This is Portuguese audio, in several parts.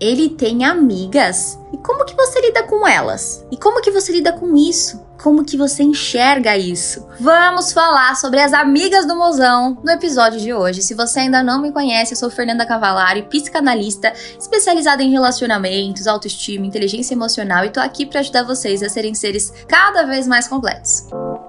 Ele tem amigas? E como que você lida com elas? E como que você lida com isso? Como que você enxerga isso? Vamos falar sobre as amigas do mozão no episódio de hoje. Se você ainda não me conhece, eu sou Fernanda Cavalari, psicanalista especializada em relacionamentos, autoestima, inteligência emocional e tô aqui para ajudar vocês a serem seres cada vez mais completos. vamos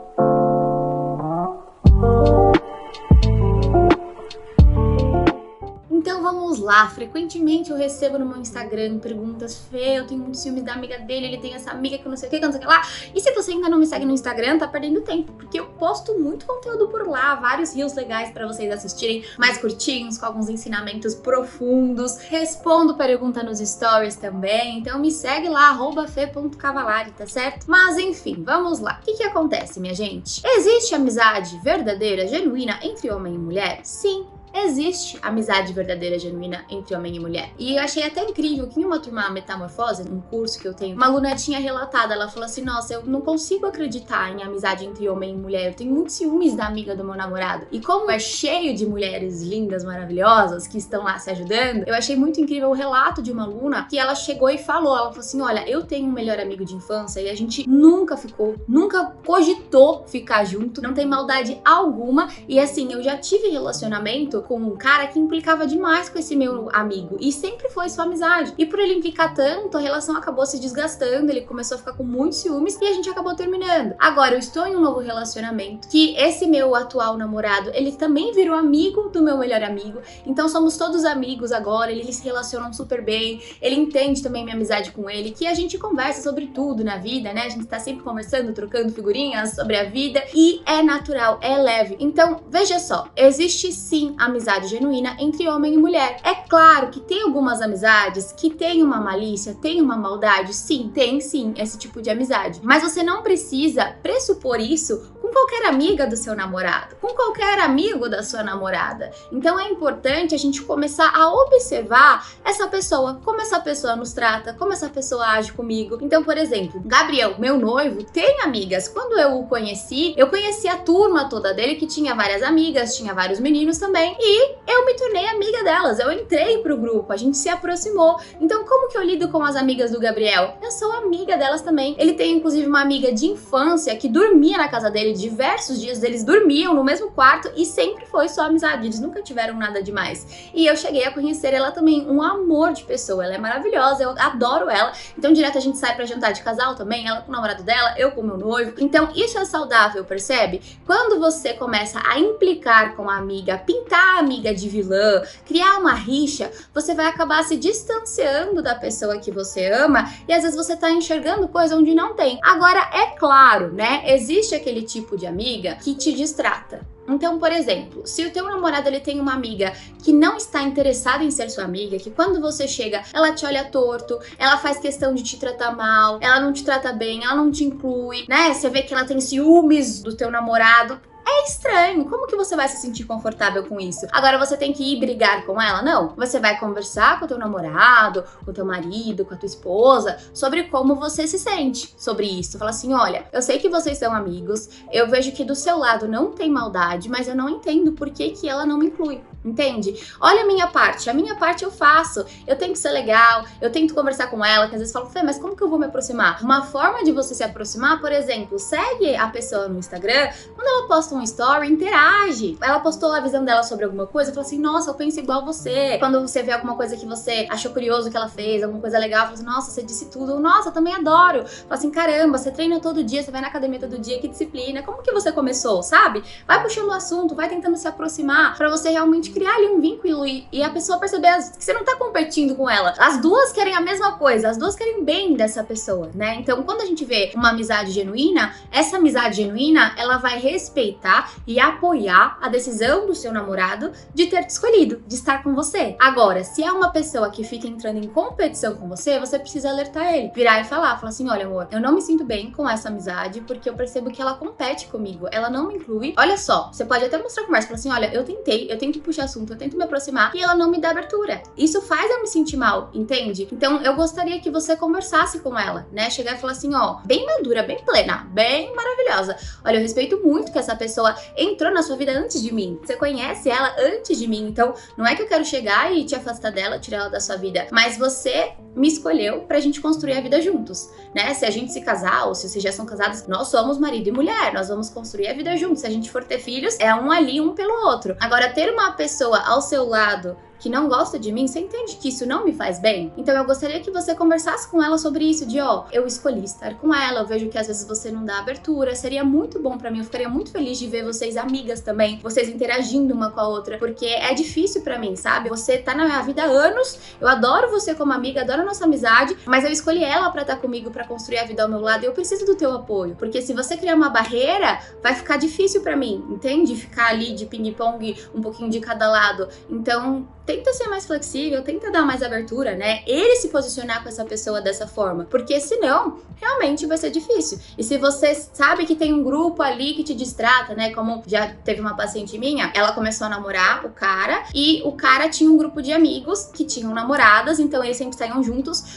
lá. Frequentemente eu recebo no meu Instagram perguntas: Fê, eu tenho muito ciúme da amiga dele, ele tem essa amiga que eu não sei o que, que não sei o que lá. E se você ainda não me segue no Instagram, tá perdendo tempo, porque eu posto muito conteúdo por lá, vários rios legais para vocês assistirem, mais curtinhos, com alguns ensinamentos profundos. Respondo pergunta nos stories também, então me segue lá, fe.cavalari, tá certo? Mas enfim, vamos lá. O que, que acontece, minha gente? Existe amizade verdadeira, genuína entre homem e mulher? Sim, existe amizade verdadeira, genuína entre homem e mulher. E eu achei até incrível que em uma turma Metamorfose, um curso que eu tenho, uma aluna tinha relatado, ela falou assim: Nossa, eu não consigo acreditar em amizade entre homem e mulher. Eu tenho muitos ciúmes da amiga do meu namorado. E como é cheio de mulheres lindas, maravilhosas, que estão lá se ajudando, eu achei muito incrível o relato de uma aluna que ela chegou e falou: Ela falou assim: Olha, eu tenho um melhor amigo de infância e a gente nunca ficou, nunca cogitou ficar junto, não tem maldade alguma. E assim, eu já tive relacionamento com um cara que implicava demais com esse meu amigo e sempre foi sua amizade. E por ele implicar tanto, a relação acabou se desgastando, ele começou a ficar com muitos ciúmes e a gente acabou terminando. Agora eu estou em um novo relacionamento que esse meu atual namorado, ele também virou amigo do meu melhor amigo. Então somos todos amigos agora, eles se relacionam super bem. Ele entende também minha amizade com ele, que a gente conversa sobre tudo na vida, né? A gente tá sempre conversando, trocando figurinhas sobre a vida e é natural, é leve. Então, veja só, existe sim a amizade genuína entre homem e mulher. É claro que tem algumas amizades que tem uma malícia, tem uma maldade, sim, tem sim esse tipo de amizade. Mas você não precisa pressupor isso com qualquer amiga do seu namorado, com qualquer amigo da sua namorada. Então é importante a gente começar a observar essa pessoa, como essa pessoa nos trata, como essa pessoa age comigo. Então, por exemplo, Gabriel, meu noivo, tem amigas. Quando eu o conheci, eu conheci a turma toda dele que tinha várias amigas, tinha vários meninos também, e eu me tornei amiga delas. Eu entrei pro grupo, a gente se aproximou. Então, como que eu lido com as amigas do Gabriel? Eu sou amiga delas também. Ele tem inclusive uma amiga de infância que dormia na casa dele diversos dias eles dormiam no mesmo quarto e sempre foi só amizade, eles nunca tiveram nada demais. E eu cheguei a conhecer ela também, um amor de pessoa, ela é maravilhosa, eu adoro ela. Então direto a gente sai para jantar de casal também, ela com o namorado dela, eu com o meu noivo. Então isso é saudável, percebe? Quando você começa a implicar com a amiga, pintar amiga de vilã, criar uma rixa, você vai acabar se distanciando da pessoa que você ama e às vezes você tá enxergando coisa onde não tem. Agora é claro, né? Existe aquele tipo tipo de amiga que te distrata. Então, por exemplo, se o teu namorado ele tem uma amiga que não está interessada em ser sua amiga, que quando você chega, ela te olha torto, ela faz questão de te tratar mal, ela não te trata bem, ela não te inclui, né? Você vê que ela tem ciúmes do teu namorado, é estranho. Como que você vai se sentir confortável com isso? Agora você tem que ir brigar com ela? Não. Você vai conversar com o teu namorado, com o teu marido, com a tua esposa sobre como você se sente sobre isso. Fala assim: olha, eu sei que vocês são amigos, eu vejo que do seu lado não tem maldade, mas eu não entendo por que, que ela não me inclui. Entende? Olha a minha parte, a minha parte eu faço. Eu tenho que ser legal, eu tento conversar com ela, que às vezes falo, Fê, mas como que eu vou me aproximar? Uma forma de você se aproximar, por exemplo, segue a pessoa no Instagram, quando ela posta um story, interage. Ela postou a visão dela sobre alguma coisa, fala assim, nossa, eu penso igual você. Quando você vê alguma coisa que você achou curioso que ela fez, alguma coisa legal, fala assim, nossa, você disse tudo. Nossa, eu também adoro. Fala assim, caramba, você treina todo dia, você vai na academia todo dia, que disciplina. Como que você começou, sabe? Vai puxando o assunto, vai tentando se aproximar para você realmente criar ali um vínculo e, e a pessoa perceber que você não tá competindo com ela. As duas querem a mesma coisa, as duas querem bem dessa pessoa, né? Então, quando a gente vê uma amizade genuína, essa amizade genuína, ela vai respeitar e apoiar a decisão do seu namorado de ter te escolhido, de estar com você. Agora, se é uma pessoa que fica entrando em competição com você, você precisa alertar ele, virar e falar, falar assim: olha, amor, eu não me sinto bem com essa amizade porque eu percebo que ela compete comigo, ela não me inclui. Olha só, você pode até mostrar conversa, falar assim: olha, eu tentei, eu tento puxar assunto, eu tento me aproximar e ela não me dá abertura. Isso faz eu me sentir mal, entende? Então eu gostaria que você conversasse com ela, né? Chegar e falar assim: ó, bem madura, bem plena, bem maravilhosa. Olha, eu respeito muito que essa pessoa entrou na sua vida antes de mim. Você conhece ela antes de mim. Então, não é que eu quero chegar e te afastar dela, tirar ela da sua vida, mas você me escolheu pra gente construir a vida juntos, né? Se a gente se casar ou se vocês já são casados, nós somos marido e mulher, nós vamos construir a vida juntos. Se a gente for ter filhos, é um ali, um pelo outro. Agora, ter uma pessoa ao seu lado que não gosta de mim, você entende que isso não me faz bem? Então eu gostaria que você conversasse com ela sobre isso, de ó, eu escolhi estar com ela, eu vejo que às vezes você não dá abertura, seria muito bom para mim, eu ficaria muito feliz de ver vocês amigas também, vocês interagindo uma com a outra, porque é difícil para mim, sabe? Você tá na minha vida há anos, eu adoro você como amiga, adoro a nossa amizade, mas eu escolhi ela para estar tá comigo, para construir a vida ao meu lado, eu preciso do teu apoio, porque se você criar uma barreira, vai ficar difícil para mim, entende? Ficar ali de ping-pong, um pouquinho de cada lado. Então, tenta ser mais flexível, tenta dar mais abertura, né? Ele se posicionar com essa pessoa dessa forma, porque senão realmente vai ser difícil. E se você sabe que tem um grupo ali que te distrata, né? Como já teve uma paciente minha, ela começou a namorar o cara e o cara tinha um grupo de amigos que tinham namoradas, então eles sempre saíam juntos.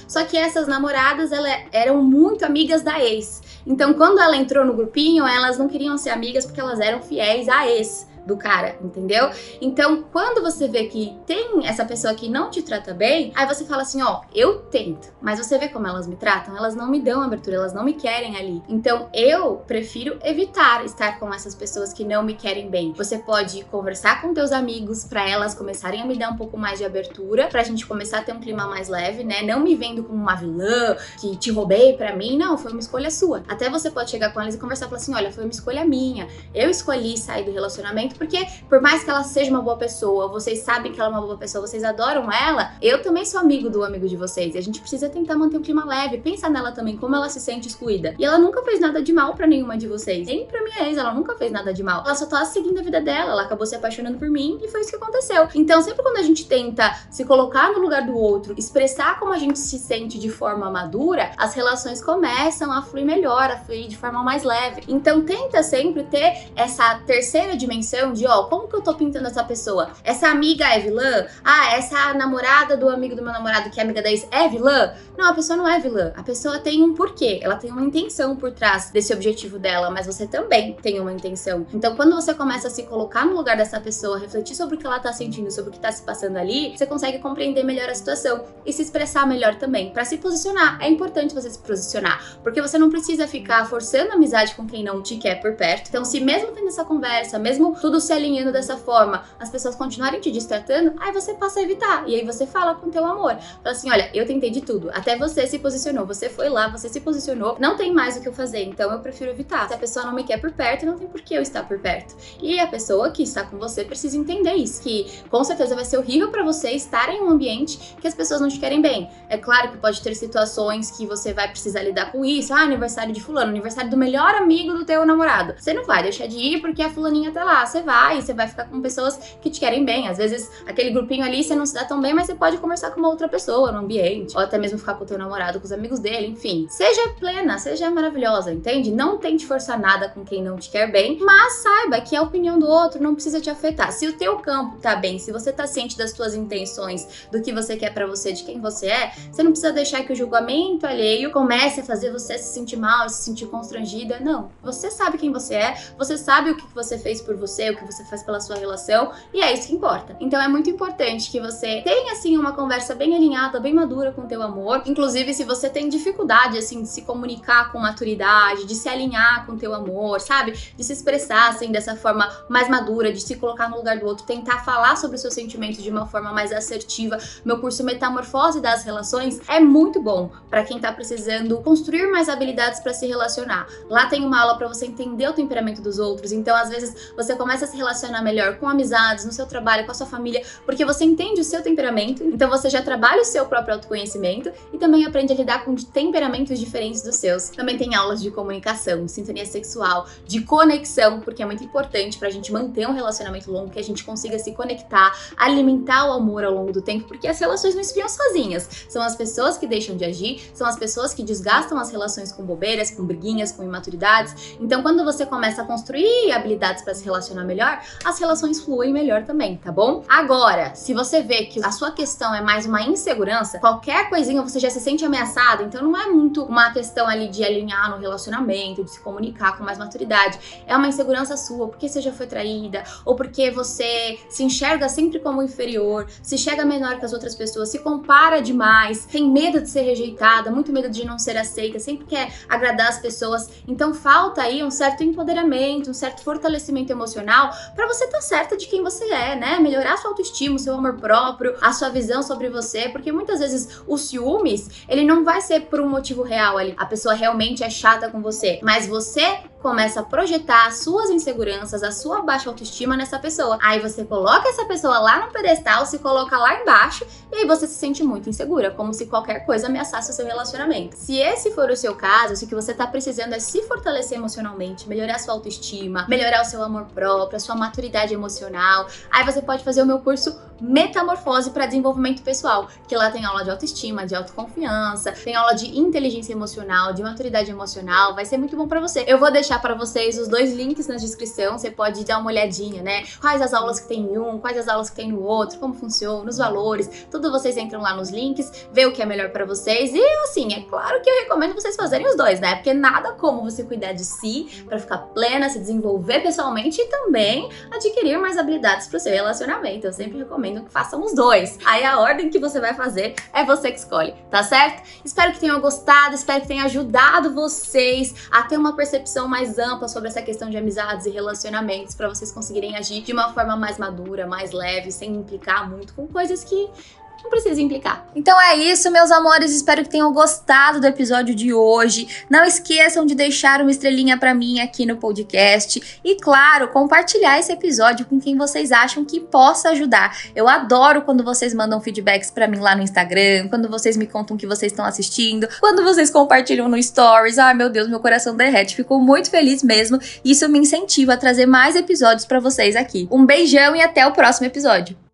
Só que essas namoradas elas eram muito amigas da ex. Então quando ela entrou no grupinho, elas não queriam ser amigas porque elas eram fiéis à ex do cara, entendeu? Então, quando você vê que tem essa pessoa que não te trata bem, aí você fala assim, ó, eu tento, mas você vê como elas me tratam, elas não me dão abertura, elas não me querem ali. Então, eu prefiro evitar estar com essas pessoas que não me querem bem. Você pode conversar com teus amigos para elas começarem a me dar um pouco mais de abertura, pra gente começar a ter um clima mais leve, né? Não me vendo como uma vilã que te roubei para mim, não, foi uma escolha sua. Até você pode chegar com elas e conversar e falar assim, olha, foi uma escolha minha. Eu escolhi sair do relacionamento muito, porque por mais que ela seja uma boa pessoa, vocês sabem que ela é uma boa pessoa, vocês adoram ela, eu também sou amigo do amigo de vocês. E a gente precisa tentar manter um clima leve, pensar nela também, como ela se sente excluída. E ela nunca fez nada de mal para nenhuma de vocês. Nem pra minha ex, ela nunca fez nada de mal. Ela só tá seguindo a vida dela, ela acabou se apaixonando por mim e foi isso que aconteceu. Então, sempre quando a gente tenta se colocar no lugar do outro, expressar como a gente se sente de forma madura, as relações começam a fluir melhor, a fluir de forma mais leve. Então, tenta sempre ter essa terceira dimensão de, ó, como que eu tô pintando essa pessoa? Essa amiga é vilã? Ah, essa namorada do amigo do meu namorado, que é amiga da ex, é vilã? Não, a pessoa não é vilã. A pessoa tem um porquê, ela tem uma intenção por trás desse objetivo dela, mas você também tem uma intenção. Então, quando você começa a se colocar no lugar dessa pessoa, refletir sobre o que ela tá sentindo, sobre o que tá se passando ali, você consegue compreender melhor a situação e se expressar melhor também. Para se posicionar, é importante você se posicionar, porque você não precisa ficar forçando amizade com quem não te quer por perto. Então, se mesmo tendo essa conversa, mesmo tudo tudo se alinhando dessa forma, as pessoas continuarem te distratando, aí você passa a evitar. E aí você fala com teu amor. Fala assim: olha, eu tentei de tudo. Até você se posicionou. Você foi lá, você se posicionou. Não tem mais o que eu fazer. Então eu prefiro evitar. Se a pessoa não me quer por perto, não tem por que eu estar por perto. E a pessoa que está com você precisa entender isso. Que com certeza vai ser horrível para você estar em um ambiente que as pessoas não te querem bem. É claro que pode ter situações que você vai precisar lidar com isso. Ah, aniversário de fulano, aniversário do melhor amigo do teu namorado. Você não vai deixar de ir porque a fulaninha tá lá. Você vai, você vai ficar com pessoas que te querem bem. Às vezes, aquele grupinho ali você não se dá tão bem, mas você pode conversar com uma outra pessoa no ambiente, ou até mesmo ficar com o teu namorado, com os amigos dele, enfim. Seja plena, seja maravilhosa, entende? Não tente forçar nada com quem não te quer bem, mas saiba que a opinião do outro não precisa te afetar. Se o teu campo tá bem, se você tá ciente das tuas intenções, do que você quer para você, de quem você é, você não precisa deixar que o julgamento alheio comece a fazer você se sentir mal, se sentir constrangida. Não. Você sabe quem você é, você sabe o que você fez por você, o que você faz pela sua relação, e é isso que importa. Então é muito importante que você tenha assim uma conversa bem alinhada, bem madura com o teu amor. Inclusive, se você tem dificuldade assim de se comunicar com maturidade, de se alinhar com o teu amor, sabe? De se expressar assim dessa forma mais madura, de se colocar no lugar do outro, tentar falar sobre os seus sentimentos de uma forma mais assertiva. Meu curso Metamorfose das Relações é muito bom para quem tá precisando construir mais habilidades para se relacionar. Lá tem uma aula para você entender o temperamento dos outros. Então, às vezes, você começa a se relacionar melhor com amizades, no seu trabalho, com a sua família, porque você entende o seu temperamento, então você já trabalha o seu próprio autoconhecimento e também aprende a lidar com temperamentos diferentes dos seus. Também tem aulas de comunicação, sintonia sexual, de conexão, porque é muito importante pra gente manter um relacionamento longo, que a gente consiga se conectar, alimentar o amor ao longo do tempo, porque as relações não esfriam sozinhas. São as pessoas que deixam de agir, são as pessoas que desgastam as relações com bobeiras, com briguinhas, com imaturidades. Então, quando você começa a construir habilidades para se relacionar melhor, as relações fluem melhor também, tá bom? Agora, se você vê que a sua questão é mais uma insegurança, qualquer coisinha você já se sente ameaçado, então não é muito uma questão ali de alinhar no relacionamento, de se comunicar com mais maturidade. É uma insegurança sua, porque você já foi traída, ou porque você se enxerga sempre como inferior, se enxerga menor que as outras pessoas, se compara demais, tem medo de ser rejeitada, muito medo de não ser aceita, sempre quer agradar as pessoas. Então falta aí um certo empoderamento, um certo fortalecimento emocional para você estar tá certa de quem você é, né? Melhorar sua autoestima, seu amor próprio, a sua visão sobre você, porque muitas vezes o ciúmes, ele não vai ser por um motivo real ali. A pessoa realmente é chata com você, mas você começa a projetar as suas inseguranças, a sua baixa autoestima nessa pessoa. Aí você coloca essa pessoa lá no pedestal, se coloca lá embaixo e aí você se sente muito insegura, como se qualquer coisa ameaçasse o seu relacionamento. Se esse for o seu caso, se o que você tá precisando é se fortalecer emocionalmente, melhorar sua autoestima, melhorar o seu amor próprio, a sua maturidade emocional, aí você pode fazer o meu curso Metamorfose para desenvolvimento pessoal, que lá tem aula de autoestima, de autoconfiança, tem aula de inteligência emocional, de maturidade emocional, vai ser muito bom para você. Eu vou deixar deixar para vocês os dois links na descrição, você pode dar uma olhadinha, né? Quais as aulas que tem em um, quais as aulas que tem no outro, como funciona, os valores, tudo vocês entram lá nos links, vê o que é melhor para vocês. E assim, é claro que eu recomendo vocês fazerem os dois, né? Porque nada como você cuidar de si para ficar plena, se desenvolver pessoalmente e também adquirir mais habilidades para o seu relacionamento. Eu sempre recomendo que façam os dois. Aí a ordem que você vai fazer é você que escolhe, tá certo? Espero que tenham gostado, espero que tenha ajudado vocês a ter uma percepção mais mais ampla sobre essa questão de amizades e relacionamentos para vocês conseguirem agir de uma forma mais madura, mais leve, sem implicar muito com coisas que não precisa implicar. Então é isso, meus amores. Espero que tenham gostado do episódio de hoje. Não esqueçam de deixar uma estrelinha para mim aqui no podcast e, claro, compartilhar esse episódio com quem vocês acham que possa ajudar. Eu adoro quando vocês mandam feedbacks para mim lá no Instagram, quando vocês me contam que vocês estão assistindo, quando vocês compartilham no Stories. Ai, meu Deus, meu coração derrete. Fico muito feliz mesmo. Isso me incentiva a trazer mais episódios para vocês aqui. Um beijão e até o próximo episódio.